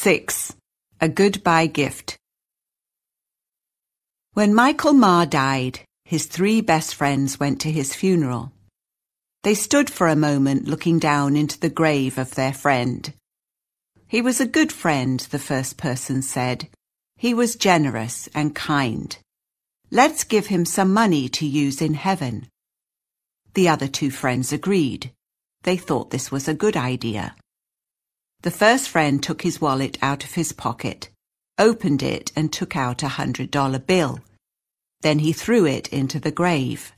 6. A Goodbye Gift When Michael Marr died, his three best friends went to his funeral. They stood for a moment looking down into the grave of their friend. He was a good friend, the first person said. He was generous and kind. Let's give him some money to use in heaven. The other two friends agreed. They thought this was a good idea. The first friend took his wallet out of his pocket, opened it and took out a hundred dollar bill. Then he threw it into the grave.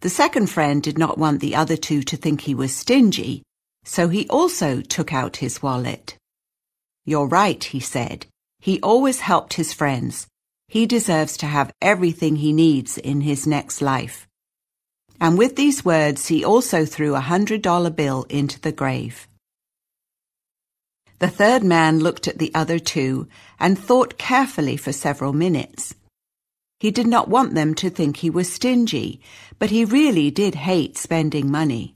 The second friend did not want the other two to think he was stingy, so he also took out his wallet. You're right, he said. He always helped his friends. He deserves to have everything he needs in his next life. And with these words, he also threw a hundred dollar bill into the grave. The third man looked at the other two and thought carefully for several minutes. He did not want them to think he was stingy, but he really did hate spending money.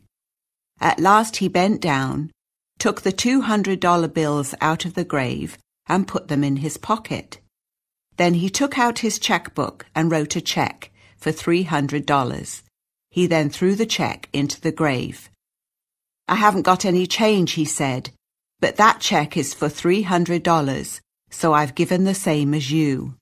At last he bent down, took the two hundred dollar bills out of the grave, and put them in his pocket. Then he took out his checkbook and wrote a check for three hundred dollars. He then threw the check into the grave. I haven't got any change, he said, but that check is for three hundred dollars, so I've given the same as you.